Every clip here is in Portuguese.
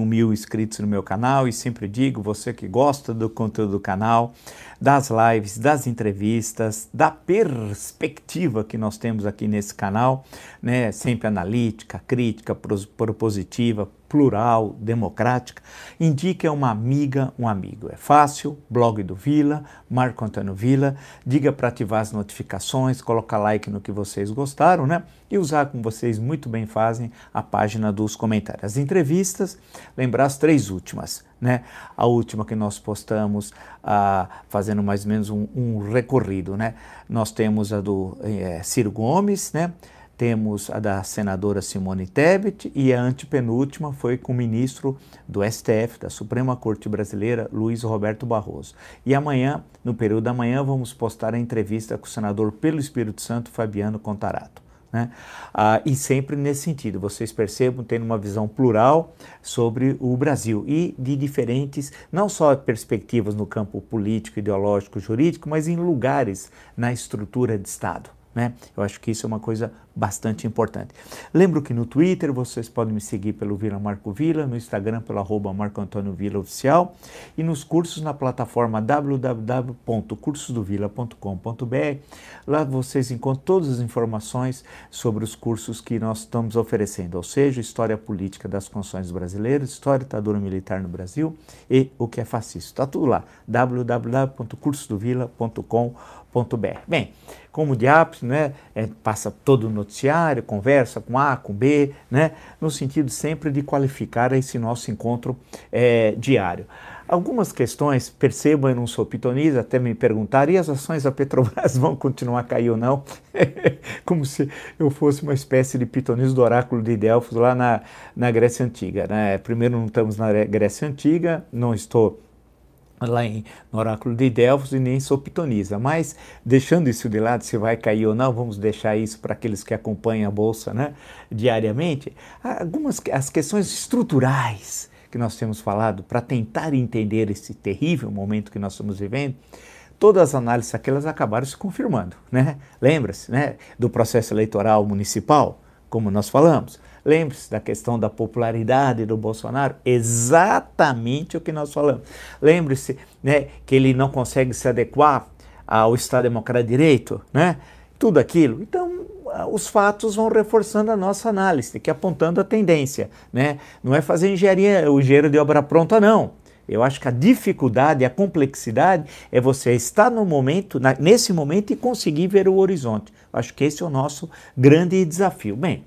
mil inscritos no meu canal e sempre digo, você que gosta do conteúdo do canal, das lives, das entrevistas, da perspectiva que nós temos aqui nesse canal, né, sempre analítica, crítica, propositiva, plural, democrática, indique a uma amiga, um amigo. É fácil, blog do Vila, Marco Antônio Vila, diga para ativar as notificações, colocar like no que vocês gostaram, né? E usar, como vocês muito bem fazem, a página dos comentários. As entrevistas, lembrar as três últimas, né? A última que nós postamos, ah, fazendo mais ou menos um, um recorrido, né? Nós temos a do é, Ciro Gomes, né? Temos a da senadora Simone Tebet e a antepenúltima foi com o ministro do STF, da Suprema Corte Brasileira, Luiz Roberto Barroso. E amanhã, no período da manhã, vamos postar a entrevista com o senador pelo Espírito Santo, Fabiano Contarato. Né? Ah, e sempre nesse sentido, vocês percebam, tendo uma visão plural sobre o Brasil e de diferentes, não só perspectivas no campo político, ideológico, jurídico, mas em lugares na estrutura de Estado. Né? Eu acho que isso é uma coisa bastante importante. Lembro que no Twitter vocês podem me seguir pelo Vila Marco Vila, no Instagram pelo arroba Marco Antônio Vila Oficial e nos cursos na plataforma www.cursosdovila.com.br. Lá vocês encontram todas as informações sobre os cursos que nós estamos oferecendo, ou seja, História Política das Constituições Brasileiras, História Ditadura Militar no Brasil e o que é fascista. Está tudo lá, www.cursosdovila.com.br Bem, como diápis, né, é, passa todo o noticiário, conversa com A, com B, né, no sentido sempre de qualificar esse nosso encontro é, diário. Algumas questões, percebam, eu não sou pitonista, até me perguntaram, e as ações da Petrobras vão continuar a cair ou não? Como se eu fosse uma espécie de pitonista do oráculo de Delfos lá na, na Grécia Antiga. Né? Primeiro, não estamos na Grécia Antiga, não estou lá em, no oráculo de Delfos e nem sou pitonisa, mas deixando isso de lado, se vai cair ou não, vamos deixar isso para aqueles que acompanham a Bolsa né, diariamente, algumas as questões estruturais que nós temos falado para tentar entender esse terrível momento que nós estamos vivendo, todas as análises aquelas acabaram se confirmando, né? Lembra-se, né, do processo eleitoral municipal, como nós falamos, Lembre-se da questão da popularidade do Bolsonaro, exatamente o que nós falamos. Lembre-se né, que ele não consegue se adequar ao Estado Democrático de Direito, né? tudo aquilo. Então, os fatos vão reforçando a nossa análise, que apontando a tendência. Né? Não é fazer engenharia, o engenheiro de obra pronta, não. Eu acho que a dificuldade, a complexidade é você estar no momento, na, nesse momento e conseguir ver o horizonte. Eu acho que esse é o nosso grande desafio. Bem,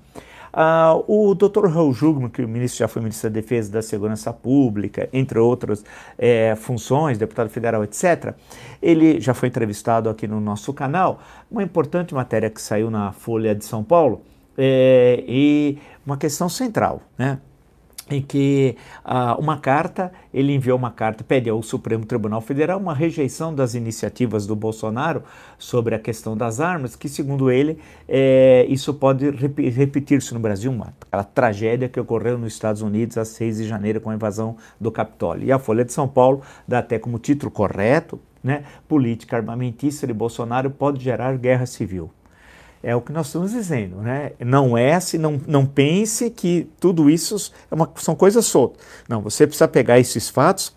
Uh, o Dr. Raul Jugman, que o ministro já foi ministro da Defesa da Segurança Pública, entre outras é, funções, deputado federal, etc., ele já foi entrevistado aqui no nosso canal. Uma importante matéria que saiu na Folha de São Paulo é, e uma questão central, né? Em que ah, uma carta, ele enviou uma carta, pede ao Supremo Tribunal Federal uma rejeição das iniciativas do Bolsonaro sobre a questão das armas, que segundo ele, é, isso pode rep repetir-se no Brasil, uma, aquela tragédia que ocorreu nos Estados Unidos a 6 de janeiro com a invasão do Capitólio. E a Folha de São Paulo dá até como título correto, né, política armamentista de Bolsonaro pode gerar guerra civil. É o que nós estamos dizendo, né? Não é assim, não, não pense que tudo isso é uma, são coisas soltas. Não, você precisa pegar esses fatos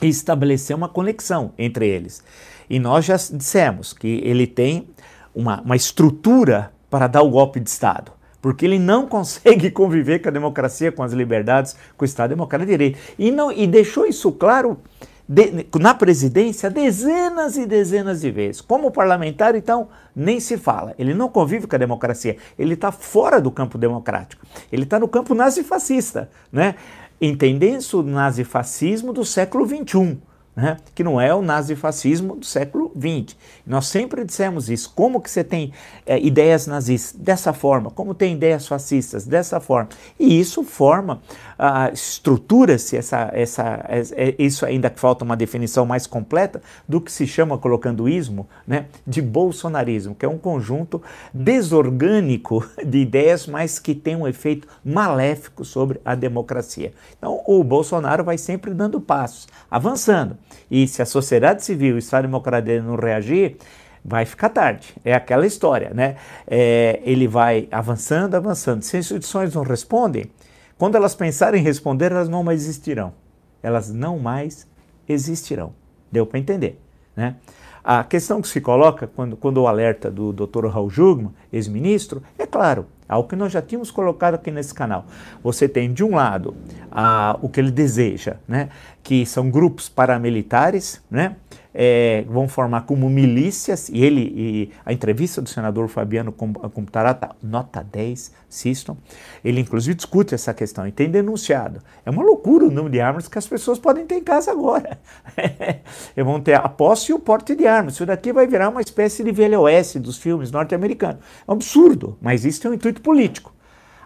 e estabelecer uma conexão entre eles. E nós já dissemos que ele tem uma, uma estrutura para dar o golpe de Estado porque ele não consegue conviver com a democracia, com as liberdades, com o Estado Democrático de Direito. E, não, e deixou isso claro de, na presidência dezenas e dezenas de vezes. Como parlamentar, então, nem se fala. Ele não convive com a democracia. Ele está fora do campo democrático. Ele está no campo nazifascista, né? entendendo o nazifascismo do século XXI né? que não é o nazifascismo do século XX. Nós sempre dissemos isso. Como que você tem é, ideias nazistas dessa forma? Como tem ideias fascistas dessa forma? E isso forma, uh, estrutura-se essa, essa, é, isso ainda que falta uma definição mais completa do que se chama, colocando ismo, né? de bolsonarismo, que é um conjunto desorgânico de ideias, mas que tem um efeito maléfico sobre a democracia. Então, o Bolsonaro vai sempre dando passos, avançando. E se a sociedade civil e o Estado Democrático não reagir, vai ficar tarde. É aquela história, né? É, ele vai avançando, avançando. Se as instituições não respondem, Quando elas pensarem em responder, elas não mais existirão. Elas não mais existirão. Deu para entender, né? A questão que se coloca quando, quando o alerta do Dr. Raul Jugman, ex-ministro, é claro, algo que nós já tínhamos colocado aqui nesse canal. Você tem, de um lado, a, o que ele deseja, né, que são grupos paramilitares, né, é, vão formar como milícias, e ele, e a entrevista do senador Fabiano Computarata, nota 10, assistam, ele inclusive discute essa questão e tem denunciado. É uma loucura o número de armas que as pessoas podem ter em casa agora. vão ter a posse e o porte de armas. Isso daqui vai virar uma espécie de VLOS dos filmes norte-americanos. É um absurdo, mas isso tem um intuito político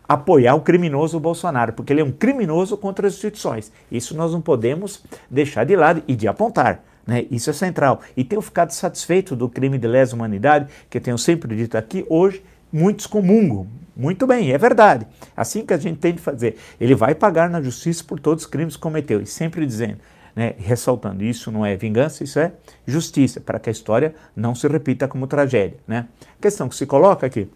apoiar o criminoso Bolsonaro, porque ele é um criminoso contra as instituições. Isso nós não podemos deixar de lado e de apontar. Né? Isso é central. E tenho ficado satisfeito do crime de lesa humanidade, que eu tenho sempre dito aqui, hoje muitos comungam. Muito bem, é verdade. Assim que a gente tem de fazer. Ele vai pagar na justiça por todos os crimes que cometeu. E sempre dizendo, né, ressaltando, isso não é vingança, isso é justiça, para que a história não se repita como tragédia. Né? A questão que se coloca aqui,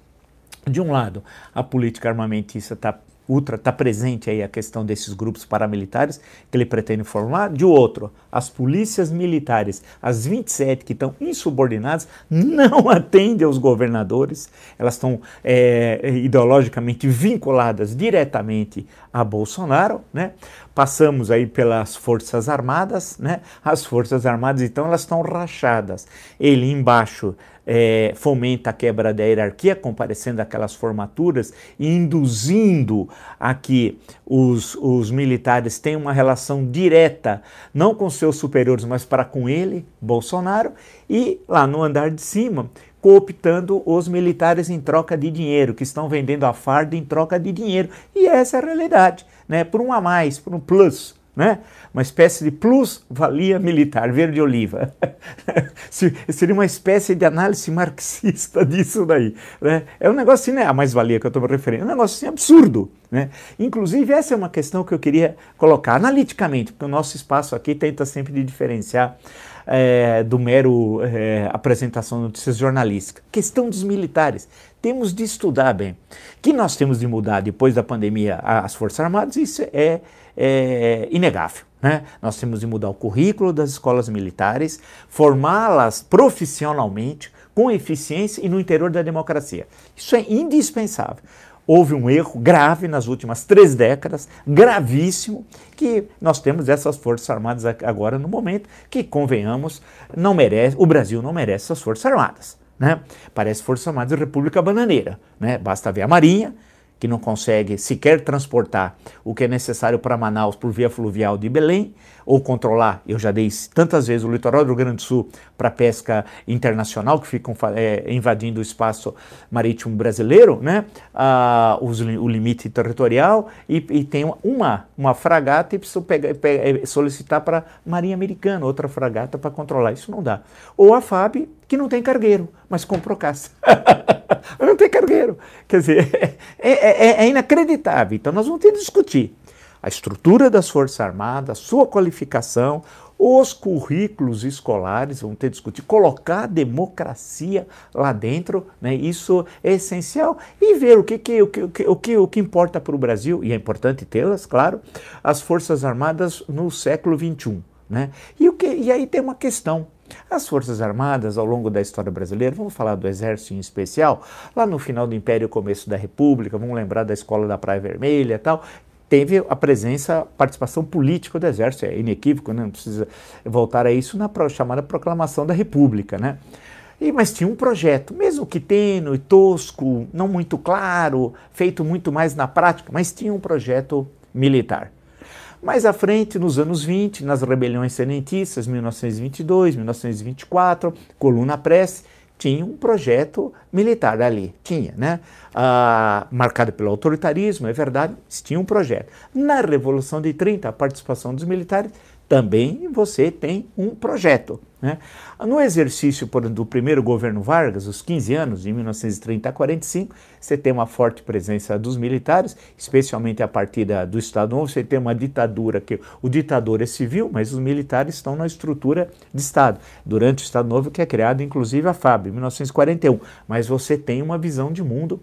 de um lado, a política armamentista está ultra está presente aí a questão desses grupos paramilitares que ele pretende formar. De outro, as polícias militares, as 27 que estão insubordinadas, não atendem aos governadores, elas estão é, ideologicamente vinculadas diretamente a Bolsonaro, né? Passamos aí pelas Forças Armadas, né? As Forças Armadas, então, elas estão rachadas. Ele embaixo é, fomenta a quebra da hierarquia, comparecendo aquelas formaturas e induzindo a que os, os militares tenham uma relação direta, não com seus superiores, mas para com ele, Bolsonaro, e lá no andar de cima, cooptando os militares em troca de dinheiro, que estão vendendo a farda em troca de dinheiro. E essa é a realidade, né? por um a mais, por um plus né? uma espécie de plus-valia militar, verde-oliva. Seria uma espécie de análise marxista disso daí. Né? É um negócio assim, né? a mais-valia que eu estou me referindo, é um negócio assim absurdo. Né? Inclusive, essa é uma questão que eu queria colocar analiticamente, porque o nosso espaço aqui tenta sempre de diferenciar é, do mero é, apresentação de notícias jornalísticas. Questão dos militares. Temos de estudar bem. Que nós temos de mudar depois da pandemia as Forças Armadas, isso é é inegável. Né? Nós temos de mudar o currículo das escolas militares, formá-las profissionalmente, com eficiência e no interior da democracia. Isso é indispensável. Houve um erro grave nas últimas três décadas, gravíssimo, que nós temos essas Forças Armadas agora no momento que, convenhamos, não merece, o Brasil não merece essas Forças Armadas. Né? Parece Forças Armadas República Bananeira. Né? Basta ver a Marinha, que não consegue sequer transportar o que é necessário para Manaus por via fluvial de Belém, ou controlar, eu já dei tantas vezes, o litoral do Rio Grande do Sul para pesca internacional, que ficam é, invadindo o espaço marítimo brasileiro, né? Ah, os, o limite territorial, e, e, tem uma, uma fragata e precisa pegar, pegar, é, solicitar para a Marinha Americana, outra fragata para controlar. Isso não dá. Ou a FAB, que não tem cargueiro, mas comprou caça. não tem cargueiro. Quer dizer, é, é, é, inacreditável. Então nós vamos ter que discutir a estrutura das Forças Armadas, sua qualificação, os currículos escolares, vamos ter que discutir, colocar a democracia lá dentro, né? isso é essencial, e ver o que, que, o que, o que, o que importa para o Brasil, e é importante tê-las, claro, as Forças Armadas no século XXI. Né? E, o que, e aí tem uma questão. As Forças Armadas, ao longo da história brasileira, vamos falar do Exército em especial, lá no final do Império e começo da República, vamos lembrar da Escola da Praia Vermelha e tal, teve a presença, participação política do Exército, é inequívoco, né? não precisa voltar a isso na chamada Proclamação da República, né? E, mas tinha um projeto, mesmo que tênue, tosco, não muito claro, feito muito mais na prática, mas tinha um projeto militar. Mais à frente, nos anos 20, nas rebeliões tenentistas, 1922, 1924, Coluna Press, tinha um projeto militar ali, tinha, né? Ah, marcado pelo autoritarismo, é verdade, tinha um projeto. Na Revolução de 30, a participação dos militares também você tem um projeto. Né? No exercício por, do primeiro governo Vargas, os 15 anos, de 1930 a 45, você tem uma forte presença dos militares, especialmente a partir da, do Estado Novo, você tem uma ditadura que o ditador é civil, mas os militares estão na estrutura de Estado. Durante o Estado Novo que é criado inclusive a FAB, em 1941. Mas você tem uma visão de mundo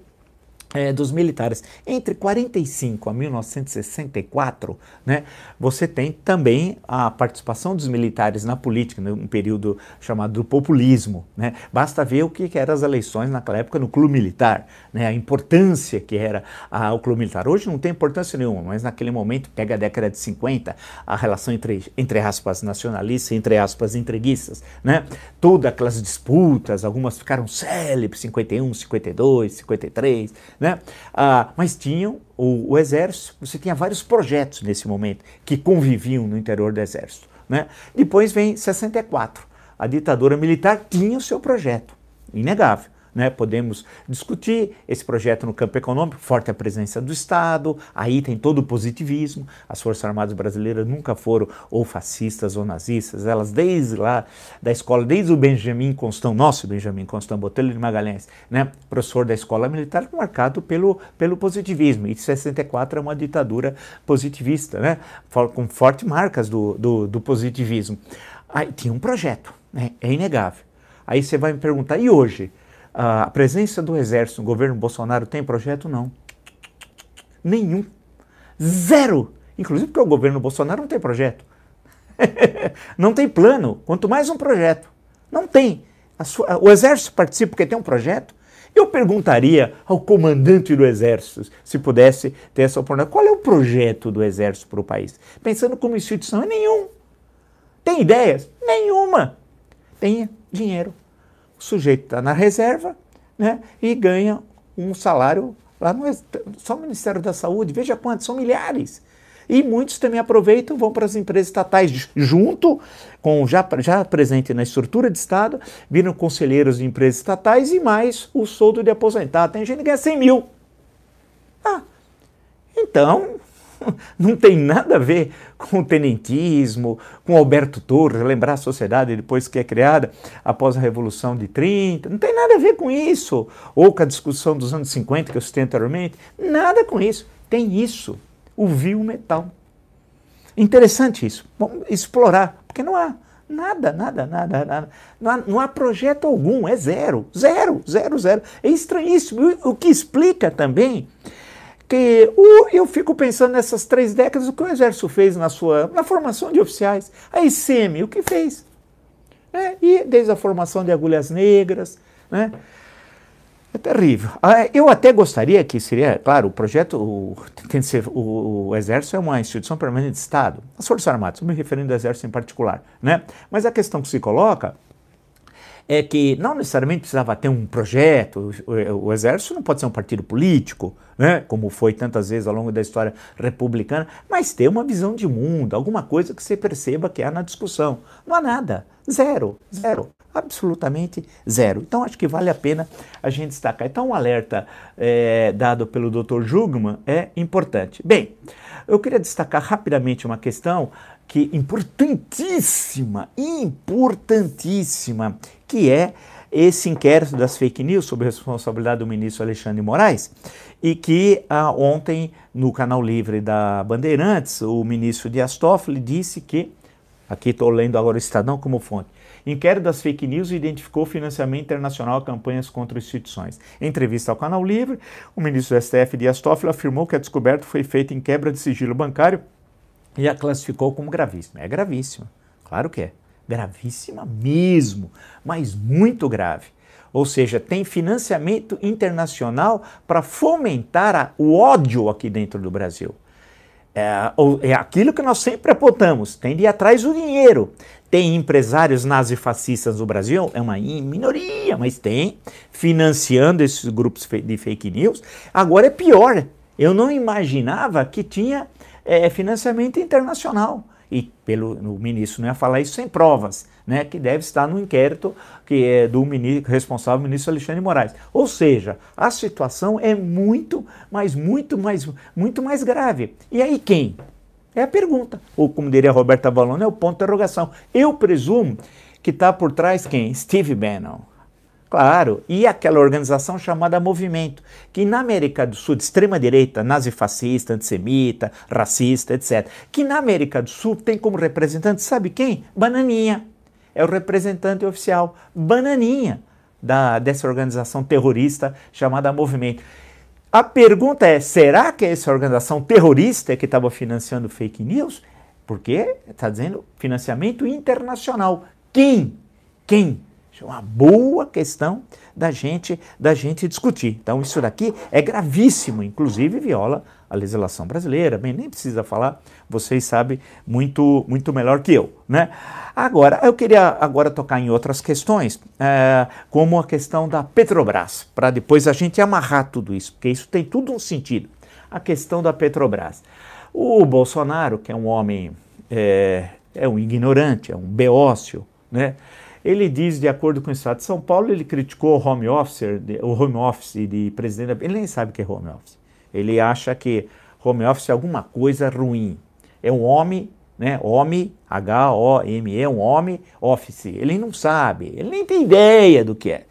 é, dos militares. Entre 45 a 1964, né, você tem também a participação dos militares na política, num período chamado do populismo. Né? Basta ver o que, que eram as eleições naquela época no clube militar, né? a importância que era a, o clube militar. Hoje não tem importância nenhuma, mas naquele momento, pega a década de 50, a relação entre, entre aspas, nacionalistas entre aspas, entreguistas. Né? Todas aquelas disputas, algumas ficaram célebres, 51, 52, 53, né? Ah, mas tinham o, o, exército, você tinha vários projetos nesse momento que conviviam no interior do exército. Né? Depois vem 64. A ditadura militar tinha o seu projeto, inegável. Né? Podemos discutir esse projeto no campo econômico, forte a presença do Estado, aí tem todo o positivismo. As Forças Armadas Brasileiras nunca foram ou fascistas ou nazistas, elas desde lá da escola, desde o Benjamin Constant, nosso Benjamin Constant Botelho de Magalhães, né? professor da escola militar, marcado pelo, pelo positivismo. E 64 é uma ditadura positivista, né? com fortes marcas do, do, do positivismo. Aí tinha um projeto, né? é inegável. Aí você vai me perguntar, e hoje? A presença do exército no governo Bolsonaro tem projeto? Não. Nenhum. Zero. Inclusive porque o governo Bolsonaro não tem projeto. não tem plano, quanto mais um projeto. Não tem. Sua, o exército participa porque tem um projeto. Eu perguntaria ao comandante do exército, se pudesse ter essa oportunidade, qual é o projeto do exército para o país? Pensando como instituição, é nenhum. Tem ideias? Nenhuma. Tem dinheiro o sujeito está na reserva né, e ganha um salário lá no só o Ministério da Saúde, veja quantos, são milhares. E muitos também aproveitam, vão para as empresas estatais, junto com já, já presente na estrutura de Estado, viram conselheiros de empresas estatais e mais o soldo de aposentado. Tem gente que ganha 100 mil. Ah, então, não tem nada a ver com o tenentismo, com Alberto Torres, lembrar a sociedade depois que é criada após a Revolução de 30, não tem nada a ver com isso. Ou com a discussão dos anos 50 que eu citei anteriormente, nada com isso. Tem isso, o vil metal. Interessante isso, vamos explorar, porque não há nada, nada, nada, nada. Não há, não há projeto algum, é zero, zero, zero, zero. É estranhíssimo, o que explica também que o, eu fico pensando nessas três décadas o que o Exército fez na sua na formação de oficiais. A ICM, o que fez? É, e desde a formação de agulhas negras, né? É terrível. Ah, eu até gostaria que seria, claro, o projeto, o, tem ser, o, o, Exército é uma instituição permanente de Estado, as Forças Armadas, me referindo ao Exército em particular, né? Mas a questão que se coloca é que não necessariamente precisava ter um projeto, o, o, Exército não pode ser um partido político, né, como foi tantas vezes ao longo da história republicana, mas ter uma visão de mundo, alguma coisa que você perceba que há na discussão. Não há nada, zero, zero, absolutamente zero. Então acho que vale a pena a gente destacar. Então um alerta é, dado pelo Dr. Jugman é importante. Bem, eu queria destacar rapidamente uma questão que importantíssima, importantíssima, que é esse inquérito das fake news sob responsabilidade do ministro Alexandre Moraes e que ah, ontem no canal livre da Bandeirantes o ministro Dias Toffoli disse que aqui estou lendo agora o Estadão como fonte Inquérito das fake news identificou financiamento internacional a campanhas contra instituições. Em entrevista ao Canal Livre, o ministro do STF, Dias Toffoli, afirmou que a descoberta foi feita em quebra de sigilo bancário e a classificou como gravíssima. É gravíssima, claro que é. Gravíssima mesmo, mas muito grave. Ou seja, tem financiamento internacional para fomentar a, o ódio aqui dentro do Brasil. É, é, aquilo que nós sempre apontamos: tem de ir atrás do dinheiro. Tem empresários nazifascistas no Brasil, é uma minoria, mas tem, financiando esses grupos de fake news. Agora é pior. Eu não imaginava que tinha é, financiamento internacional. E pelo o ministro não ia falar isso sem provas, né, que deve estar no inquérito que é do ministro, responsável ministro Alexandre Moraes. Ou seja, a situação é muito, mas muito mais, muito mais grave. E aí quem? É a pergunta. Ou como diria Roberta Ballone, é o ponto de interrogação. Eu presumo que está por trás quem? Steve Bannon. Claro, e aquela organização chamada Movimento, que na América do Sul, de extrema-direita, nazifascista, antissemita, racista, etc., que na América do Sul tem como representante, sabe quem? Bananinha. É o representante oficial, Bananinha, da, dessa organização terrorista chamada Movimento. a pergunta é: será que essa organização terrorista que estava financiando fake news? Porque está dizendo financiamento internacional. Quem? Quem? Isso é uma boa questão da gente, da gente discutir. Então, isso daqui é gravíssimo, inclusive viola a legislação brasileira. Bem, nem precisa falar, vocês sabem muito, muito melhor que eu. Né? Agora, eu queria agora tocar em outras questões, é, como a questão da Petrobras, para depois a gente amarrar tudo isso, porque isso tem tudo um sentido. A questão da Petrobras. O Bolsonaro, que é um homem, é, é um ignorante, é um beócio, né? Ele diz, de acordo com o Estado de São Paulo, ele criticou o home office, o home office de presidente. Ele nem sabe o que é home office. Ele acha que home office é alguma coisa ruim. É um homem, né? Homem, H-O-M-E, é um homem office. Ele não sabe, ele nem tem ideia do que é.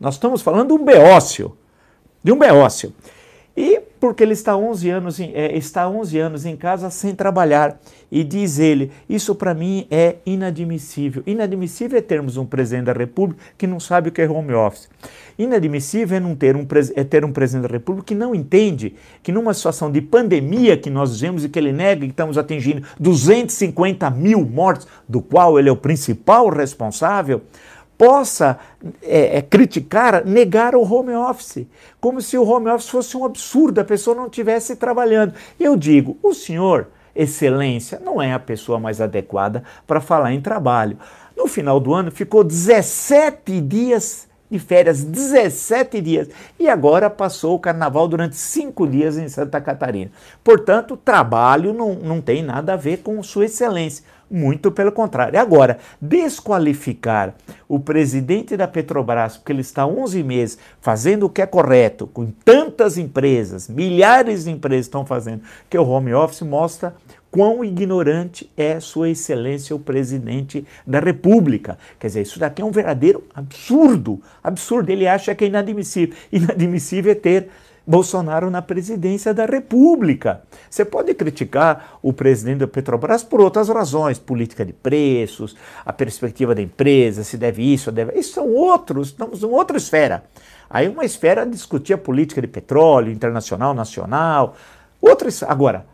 Nós estamos falando de um beócio, de um beócio. E porque ele está 11 anos em, é, está 11 anos em casa sem trabalhar. E diz ele: Isso para mim é inadmissível. Inadmissível é termos um presidente da República que não sabe o que é home office. Inadmissível é, não ter um, é ter um presidente da República que não entende que numa situação de pandemia que nós vivemos e que ele nega que estamos atingindo 250 mil mortes, do qual ele é o principal responsável, possa é, é, criticar, negar o home office, como se o home office fosse um absurdo, a pessoa não estivesse trabalhando. Eu digo, o senhor, excelência, não é a pessoa mais adequada para falar em trabalho. No final do ano ficou 17 dias de férias, 17 dias. E agora passou o carnaval durante cinco dias em Santa Catarina. Portanto, trabalho não, não tem nada a ver com Sua Excelência. Muito pelo contrário. Agora, desqualificar o presidente da Petrobras, porque ele está 11 meses fazendo o que é correto, com tantas empresas, milhares de empresas estão fazendo, que o home office mostra quão ignorante é Sua Excelência o presidente da República. Quer dizer, isso daqui é um verdadeiro absurdo. Absurdo. Ele acha que é inadmissível. Inadmissível é ter Bolsonaro na presidência da República. Você pode criticar o presidente da Petrobras por outras razões, política de preços, a perspectiva da empresa, se deve isso, deve. Isso são outros, estamos em outra esfera. Aí uma esfera discutir a política de petróleo, internacional, nacional. Outras. Agora,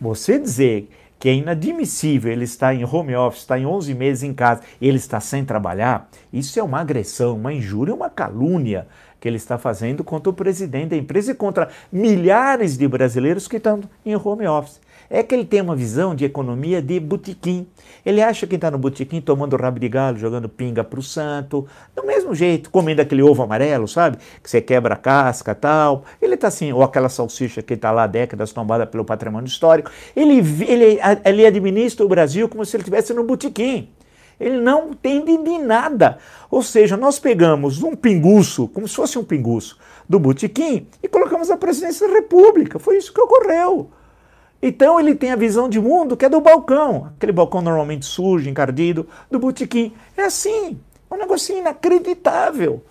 você dizer que é inadmissível ele estar em home office, está em 11 meses em casa, ele está sem trabalhar, isso é uma agressão, uma injúria, uma calúnia que ele está fazendo contra o presidente da empresa e contra milhares de brasileiros que estão em home office. É que ele tem uma visão de economia de botequim. Ele acha que está no botequim tomando rabo de galo, jogando pinga para o santo, do mesmo jeito, comendo aquele ovo amarelo, sabe? Que você quebra a casca tal. Ele está assim, ou aquela salsicha que está lá há décadas tombada pelo patrimônio histórico. Ele, ele, ele administra o Brasil como se ele estivesse no botequim. Ele não entende de nada. Ou seja, nós pegamos um pinguço, como se fosse um pinguço, do botequim e colocamos a presidência da República. Foi isso que ocorreu. Então ele tem a visão de mundo que é do balcão, aquele balcão normalmente sujo, encardido, do botequim. É assim, é um negócio inacreditável.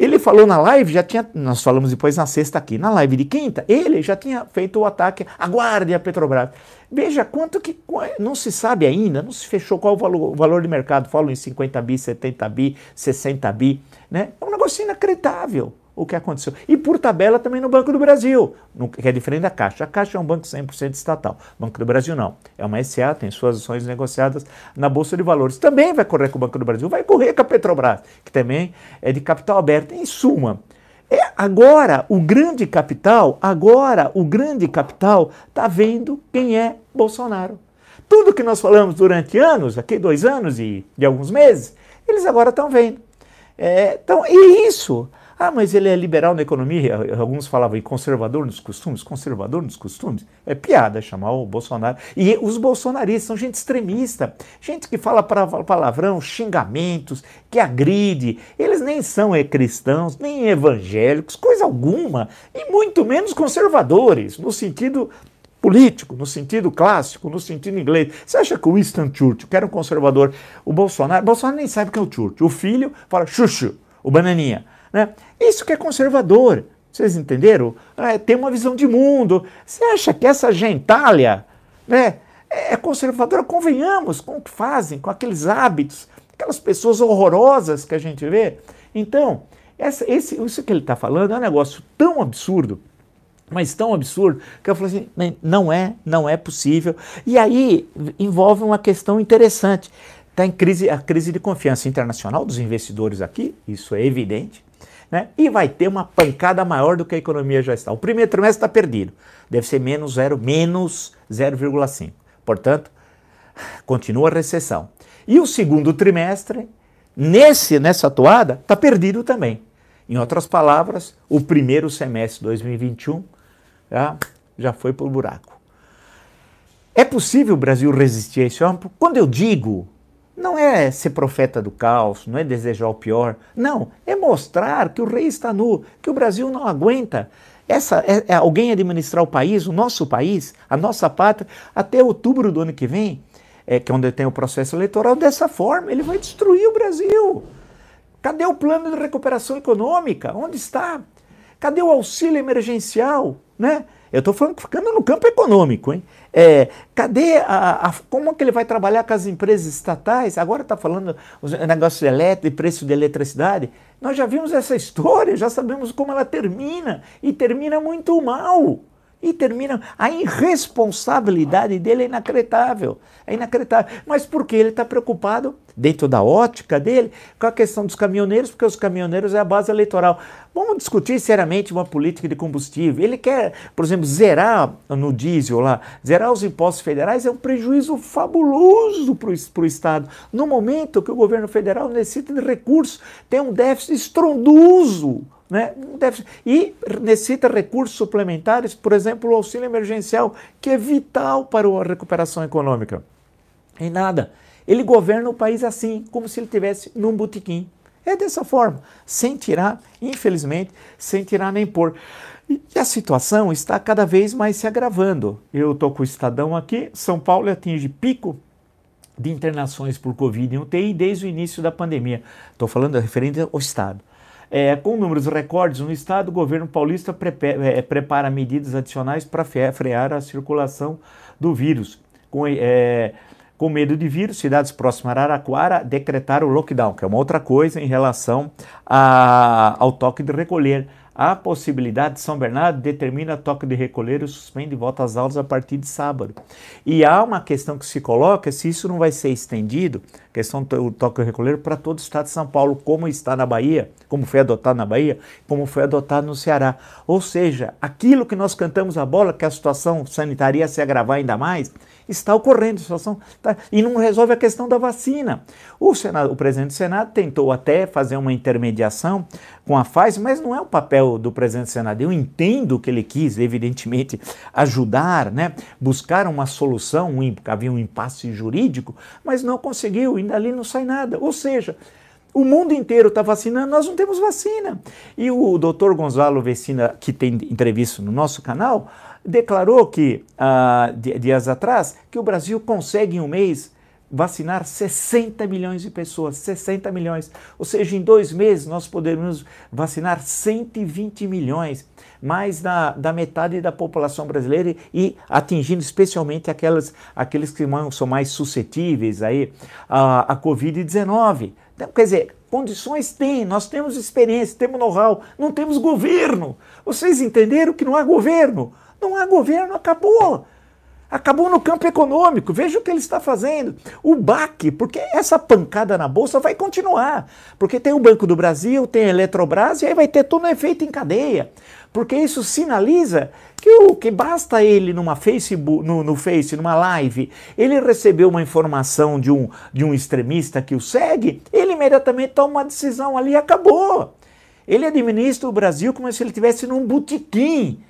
Ele falou na live, já tinha, nós falamos depois na sexta aqui, na live de quinta, ele já tinha feito o ataque, aguarde a Petrobras. Veja quanto que não se sabe ainda, não se fechou qual o valor, o valor de mercado, falam em 50 bi, 70 bi, 60 bi, né? É um negócio inacreditável o que aconteceu. E por tabela também no Banco do Brasil, que é diferente da Caixa. A Caixa é um banco 100% estatal. Banco do Brasil não. É uma SA, tem suas ações negociadas na Bolsa de Valores. Também vai correr com o Banco do Brasil, vai correr com a Petrobras, que também é de capital aberto. Em suma, é agora o grande capital, agora o grande capital está vendo quem é Bolsonaro. Tudo que nós falamos durante anos, aqui dois anos e de alguns meses, eles agora estão vendo. É, então, e isso ah, mas ele é liberal na economia. Alguns falavam e conservador nos costumes. Conservador nos costumes? É piada chamar o Bolsonaro. E os bolsonaristas são gente extremista, gente que fala palavrão, xingamentos, que agride. Eles nem são cristãos, nem evangélicos, coisa alguma. E muito menos conservadores, no sentido político, no sentido clássico, no sentido inglês. Você acha que o Winston Churchill, que era um conservador, o Bolsonaro, Bolsonaro nem sabe quem é o Churchill. O filho fala chuchu, o bananinha. Né? Isso que é conservador. Vocês entenderam? É, tem uma visão de mundo. Você acha que essa gentalha né, é conservadora? Convenhamos com o que fazem, com aqueles hábitos, aquelas pessoas horrorosas que a gente vê. Então, essa, esse, isso que ele está falando é um negócio tão absurdo, mas tão absurdo que eu falei assim, não é, não é possível. E aí envolve uma questão interessante. Está em crise a crise de confiança internacional dos investidores aqui, isso é evidente, né? E vai ter uma pancada maior do que a economia já está. O primeiro trimestre está perdido, deve ser menos 0, menos 0,5. Portanto, continua a recessão. E o segundo trimestre, nesse nessa toada, está perdido também. Em outras palavras, o primeiro semestre de 2021 já, já foi o buraco. É possível o Brasil resistir a esse homem? Quando eu digo, não é ser profeta do caos, não é desejar o pior, não, é mostrar que o rei está nu, que o Brasil não aguenta. Essa, é, é alguém administrar o país, o nosso país, a nossa pátria, até outubro do ano que vem, é, que é onde tem o processo eleitoral, dessa forma, ele vai destruir o Brasil. Cadê o plano de recuperação econômica? Onde está? Cadê o auxílio emergencial? Né? Eu estou ficando no campo econômico, hein? É, cadê a, a, como é que ele vai trabalhar com as empresas estatais? Agora está falando os negócios elétricos, preço de eletricidade. Nós já vimos essa história, já sabemos como ela termina e termina muito mal. E termina. A irresponsabilidade dele é inacreditável. É inacreditável. Mas por que ele está preocupado, dentro da ótica dele, com a questão dos caminhoneiros? Porque os caminhoneiros é a base eleitoral. Vamos discutir seriamente uma política de combustível. Ele quer, por exemplo, zerar no diesel lá, zerar os impostos federais é um prejuízo fabuloso para o Estado. No momento que o governo federal necessita de recursos, tem um déficit estrondoso né? E necessita recursos suplementares, por exemplo, o auxílio emergencial, que é vital para a recuperação econômica. Em nada. Ele governa o país assim, como se ele tivesse num botequim. É dessa forma, sem tirar, infelizmente, sem tirar nem pôr. E a situação está cada vez mais se agravando. Eu estou com o Estadão aqui, São Paulo atinge pico de internações por Covid em UTI desde o início da pandemia. Estou falando referente ao Estado. É, com números recordes no estado, o governo paulista é, prepara medidas adicionais para frear a circulação do vírus. Com, é, com medo de vírus, cidades próximas a Araraquara decretaram o lockdown, que é uma outra coisa em relação a, ao toque de recolher. A possibilidade de São Bernardo determina toque de recolher e suspende volta às aulas a partir de sábado. E há uma questão que se coloca se isso não vai ser estendido, questão do toque de recolher, para todo o estado de São Paulo, como está na Bahia, como foi adotado na Bahia, como foi adotado no Ceará. Ou seja, aquilo que nós cantamos a bola, que a situação sanitária ia se agravar ainda mais, está ocorrendo, a situação tá, e não resolve a questão da vacina. O, Senado, o presidente do Senado tentou até fazer uma intermediação com a Pfizer, mas não é o papel do presidente do Senado. Eu entendo que ele quis, evidentemente, ajudar, né, buscar uma solução, um, havia um impasse jurídico, mas não conseguiu, ainda ali não sai nada. Ou seja, o mundo inteiro está vacinando, nós não temos vacina. E o doutor Gonzalo Vecina, que tem entrevista no nosso canal, declarou que, uh, dias atrás, que o Brasil consegue em um mês vacinar 60 milhões de pessoas, 60 milhões. Ou seja, em dois meses nós podemos vacinar 120 milhões, mais da, da metade da população brasileira e atingindo especialmente aquelas, aqueles que são mais suscetíveis aí à, à Covid-19. Então, quer dizer, condições tem, nós temos experiência, temos know-how, não temos governo. Vocês entenderam que não há governo? Não há governo, acabou. Acabou no campo econômico. Veja o que ele está fazendo. O baque, porque essa pancada na bolsa vai continuar. Porque tem o Banco do Brasil, tem a Eletrobras e aí vai ter todo um efeito em cadeia. Porque isso sinaliza que o que basta ele numa Facebook, no, no Face, numa live, ele recebeu uma informação de um, de um extremista que o segue, ele imediatamente toma uma decisão ali e acabou. Ele administra o Brasil como se ele estivesse num botequim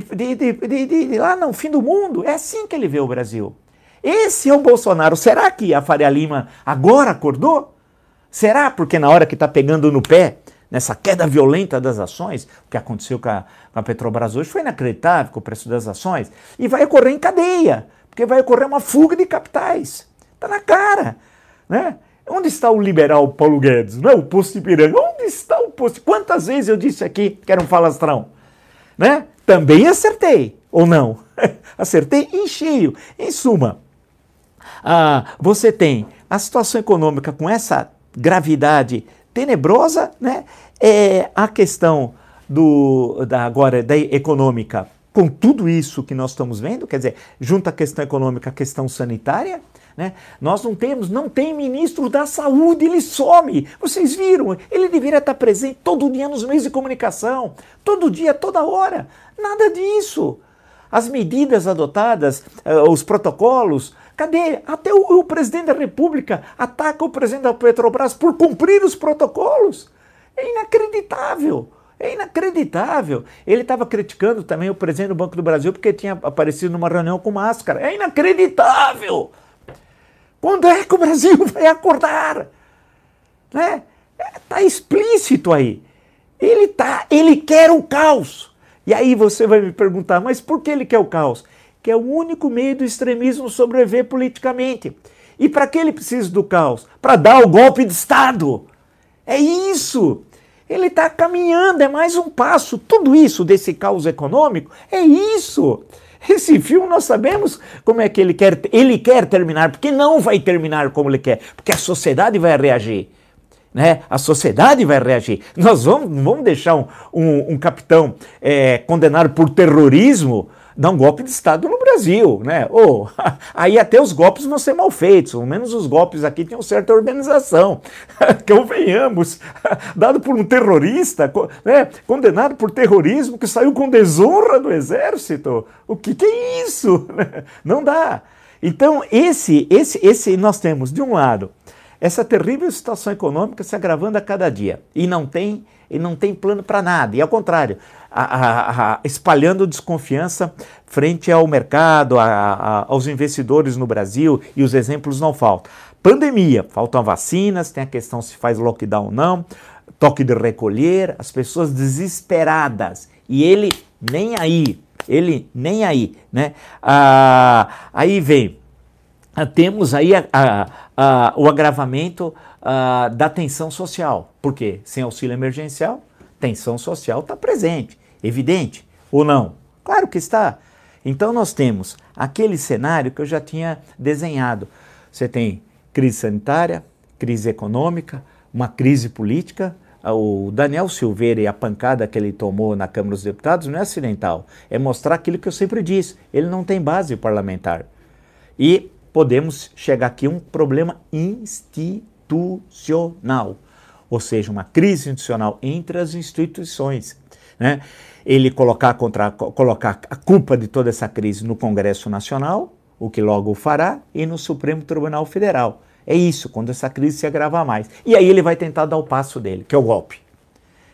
de, de, de, de, lá no fim do mundo. É assim que ele vê o Brasil. Esse é o Bolsonaro. Será que a Faria Lima agora acordou? Será porque na hora que está pegando no pé, nessa queda violenta das ações, o que aconteceu com a, com a Petrobras hoje foi inacreditável com o preço das ações, e vai ocorrer em cadeia, porque vai ocorrer uma fuga de capitais. Está na cara. Né? Onde está o liberal Paulo Guedes? Não o posto Ipiranga. Onde está o posto? Quantas vezes eu disse aqui que era um falastrão? Né? Também acertei, ou não? acertei em cheio. Em suma, ah, você tem a situação econômica com essa gravidade tenebrosa, né? É a questão do, da, agora da econômica com tudo isso que nós estamos vendo, quer dizer, junto à questão econômica, a questão sanitária, né? Nós não temos, não tem ministro da saúde, ele some. Vocês viram? Ele deveria estar presente todo dia nos meios de comunicação, todo dia, toda hora. Nada disso. As medidas adotadas, uh, os protocolos, cadê? Até o, o presidente da República ataca o presidente da Petrobras por cumprir os protocolos. É inacreditável. É inacreditável. Ele estava criticando também o presidente do Banco do Brasil porque tinha aparecido numa reunião com máscara. É inacreditável. Quando é que o Brasil vai acordar? Né? Tá explícito aí. Ele tá, ele quer o caos. E aí você vai me perguntar, mas por que ele quer o caos? Que é o único meio do extremismo sobreviver politicamente. E para que ele precisa do caos? Para dar o golpe de Estado. É isso. Ele está caminhando, é mais um passo. Tudo isso desse caos econômico é isso. Esse filme nós sabemos como é que ele quer, ele quer terminar, porque não vai terminar como ele quer, porque a sociedade vai reagir. Né? A sociedade vai reagir. Nós vamos, vamos deixar um, um, um capitão é, condenado por terrorismo dar um golpe de Estado no Brasil, né? Ou aí até os golpes vão ser mal feitos, pelo menos os golpes aqui tinham certa organização. Convenhamos, dado por um terrorista, né? condenado por terrorismo, que saiu com desonra do exército. O que, que é isso? Não dá. Então, esse, esse, esse nós temos, de um lado, essa terrível situação econômica se agravando a cada dia e não tem, e não tem plano para nada. E ao contrário, a, a, a, espalhando desconfiança frente ao mercado, aos investidores no Brasil, e os exemplos não faltam. Pandemia, faltam vacinas, tem a questão se faz lockdown ou não, toque de recolher, as pessoas desesperadas, e ele nem aí, ele nem aí, né? Ah, aí vem, temos aí a, a, o agravamento ah, da tensão social, porque sem auxílio emergencial, tensão social está presente. Evidente ou não? Claro que está. Então nós temos aquele cenário que eu já tinha desenhado. Você tem crise sanitária, crise econômica, uma crise política. O Daniel Silveira e a pancada que ele tomou na Câmara dos Deputados não é acidental, é mostrar aquilo que eu sempre disse: ele não tem base parlamentar. E podemos chegar aqui a um problema institucional, ou seja, uma crise institucional entre as instituições. Né? ele colocar, contra, colocar a culpa de toda essa crise no Congresso Nacional, o que logo o fará, e no Supremo Tribunal Federal. É isso, quando essa crise se agravar mais. E aí ele vai tentar dar o passo dele, que é o golpe.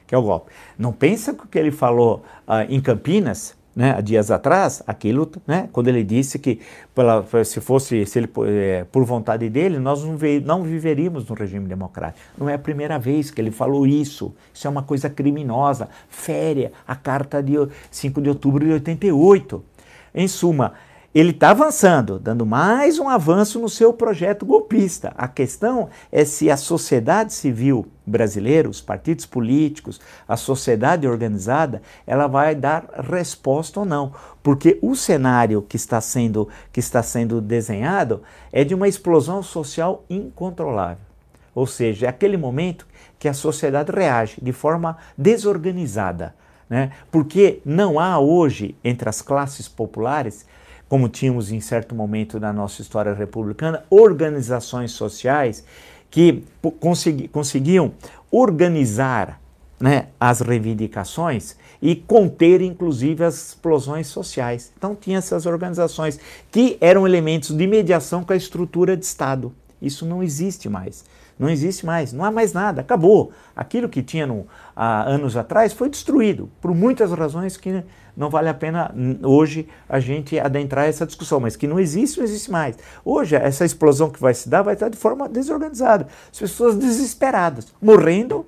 Que é o golpe. Não pensa que o que ele falou uh, em Campinas né, há dias atrás, aquilo, né, quando ele disse que pela, se fosse se ele, é, por vontade dele, nós não, ve, não viveríamos no regime democrático. Não é a primeira vez que ele falou isso. Isso é uma coisa criminosa, féria, a carta de 5 de outubro de 88. Em suma, ele está avançando, dando mais um avanço no seu projeto golpista. A questão é se a sociedade civil brasileira, os partidos políticos, a sociedade organizada, ela vai dar resposta ou não. Porque o cenário que está sendo, que está sendo desenhado é de uma explosão social incontrolável. Ou seja, é aquele momento que a sociedade reage de forma desorganizada. Né? Porque não há hoje, entre as classes populares, como tínhamos em certo momento da nossa história republicana, organizações sociais que consegui, conseguiam organizar né, as reivindicações e conter inclusive as explosões sociais. Então tinha essas organizações que eram elementos de mediação com a estrutura de Estado. Isso não existe mais. Não existe mais, não há mais nada, acabou. Aquilo que tinha no, há anos atrás foi destruído, por muitas razões que não vale a pena hoje a gente adentrar essa discussão, mas que não existe, não existe mais. Hoje, essa explosão que vai se dar vai estar de forma desorganizada. As pessoas desesperadas, morrendo,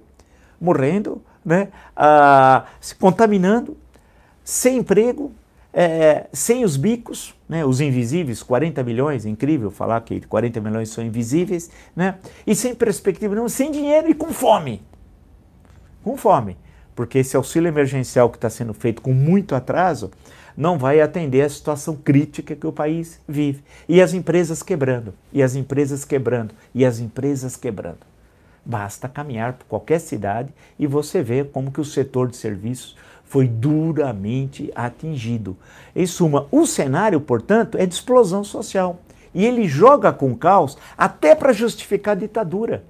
morrendo, né? Ah, se contaminando, sem emprego, é, sem os bicos, né, os invisíveis, 40 milhões, incrível falar que 40 milhões são invisíveis, né, e sem perspectiva não, sem dinheiro e com fome. Com fome. Porque esse auxílio emergencial que está sendo feito com muito atraso não vai atender a situação crítica que o país vive. E as empresas quebrando, e as empresas quebrando, e as empresas quebrando. Basta caminhar por qualquer cidade e você vê como que o setor de serviços foi duramente atingido. Em suma, o cenário, portanto, é de explosão social. E ele joga com caos até para justificar a ditadura.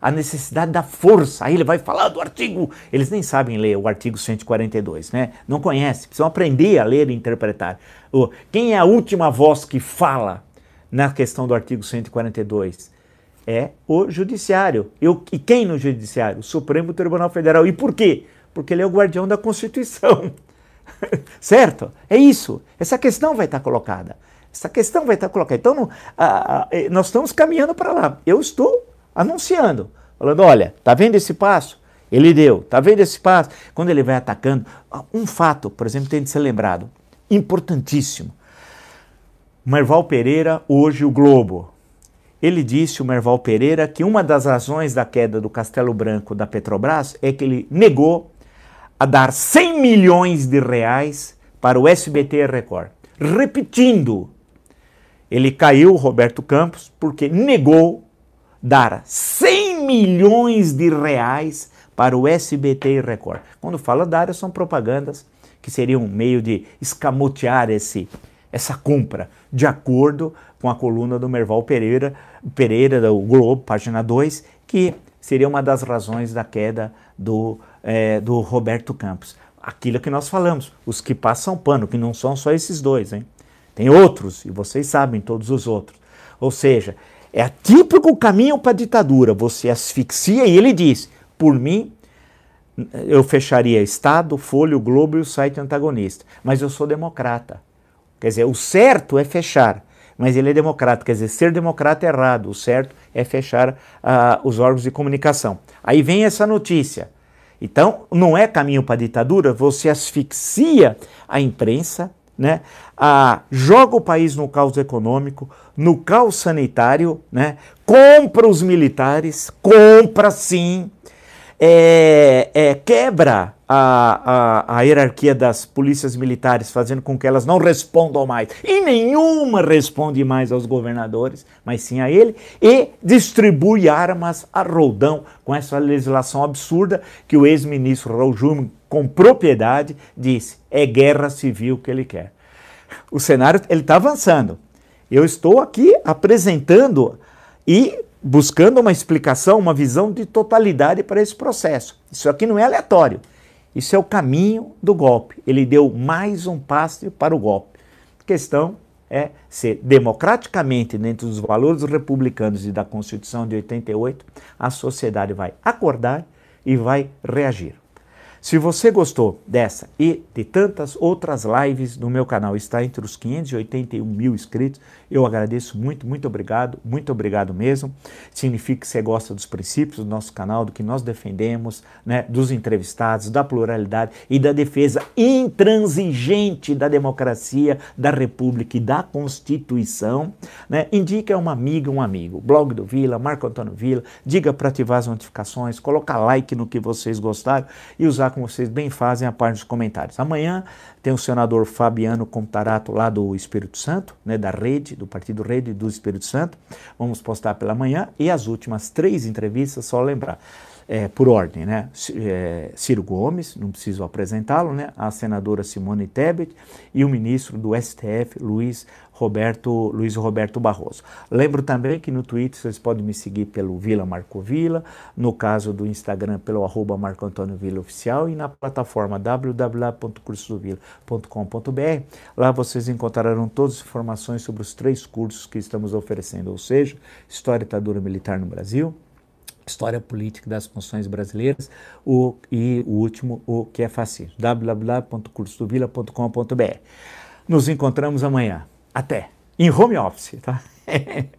A necessidade da força. Aí ele vai falar do artigo. Eles nem sabem ler o artigo 142, né? Não conhecem, precisam aprender a ler e interpretar. Quem é a última voz que fala na questão do artigo 142? É o Judiciário. e quem no Judiciário? O Supremo Tribunal Federal. E por quê? Porque ele é o guardião da Constituição. certo? É isso. Essa questão vai estar colocada. Essa questão vai estar colocada. Então, não, a, a, nós estamos caminhando para lá. Eu estou anunciando, falando: olha, tá vendo esse passo? Ele deu, tá vendo esse passo? Quando ele vai atacando, um fato, por exemplo, tem de ser lembrado, importantíssimo. Merval Pereira, hoje o Globo. Ele disse, o Merval Pereira, que uma das razões da queda do Castelo Branco da Petrobras é que ele negou a dar 100 milhões de reais para o SBT Record. Repetindo, ele caiu, Roberto Campos, porque negou dar 100 milhões de reais para o SBT Record. Quando fala dar, são propagandas que seriam um meio de escamotear esse, essa compra, de acordo com a coluna do Merval Pereira, Pereira do Globo, página 2, que seria uma das razões da queda do é, do Roberto Campos. Aquilo que nós falamos, os que passam pano, que não são só esses dois, hein? Tem outros, e vocês sabem todos os outros. Ou seja, é típico caminho para a ditadura. Você asfixia e ele diz: por mim, eu fecharia Estado, Folha, o Globo e o site antagonista. Mas eu sou democrata. Quer dizer, o certo é fechar, mas ele é democrata. Quer dizer, ser democrata é errado. O certo é fechar uh, os órgãos de comunicação. Aí vem essa notícia. Então, não é caminho para a ditadura, você asfixia a imprensa, né? Ah, joga o país no caos econômico, no caos sanitário, né? compra os militares, compra sim, é, é, quebra a, a, a, hierarquia das polícias militares, fazendo com que elas não respondam mais, e nenhuma responde mais aos governadores, mas sim a ele, e distribui armas a roldão com essa legislação absurda que o ex-ministro Raul Júnior, com propriedade, disse: é guerra civil que ele quer. O cenário ele está avançando. Eu estou aqui apresentando e buscando uma explicação, uma visão de totalidade para esse processo. Isso aqui não é aleatório. Isso é o caminho do golpe. Ele deu mais um passo para o golpe. A questão é ser democraticamente, dentro dos valores republicanos e da Constituição de 88, a sociedade vai acordar e vai reagir. Se você gostou dessa e de tantas outras lives no meu canal, está entre os 581 mil inscritos, eu agradeço muito, muito obrigado, muito obrigado mesmo. Significa que você gosta dos princípios do nosso canal, do que nós defendemos, né, dos entrevistados, da pluralidade e da defesa intransigente da democracia, da República e da Constituição. Né? Indique a uma amiga, um amigo. Blog do Vila, Marco Antônio Vila, diga para ativar as notificações, colocar like no que vocês gostaram e usar como vocês bem fazem a parte dos comentários. Amanhã tem o senador Fabiano Contarato lá do Espírito Santo, né, da rede, do Partido Rede do Espírito Santo. Vamos postar pela manhã e as últimas três entrevistas, só lembrar. É, por ordem, né? É, Ciro Gomes, não preciso apresentá-lo, né? A senadora Simone Tebet e o ministro do STF, Luiz Roberto, Luiz Roberto Barroso. Lembro também que no Twitter vocês podem me seguir pelo Vila Marco Vila, no caso do Instagram pelo arroba Marco Antônio Vila Oficial e na plataforma www.cursodovila.com.br. Lá vocês encontrarão todas as informações sobre os três cursos que estamos oferecendo, ou seja, História e Ditadura Militar no Brasil, História Política das Funções Brasileiras o, e o último, o que é fascismo, www.cursodovila.com.br. Nos encontramos amanhã. Até. Em home office, tá?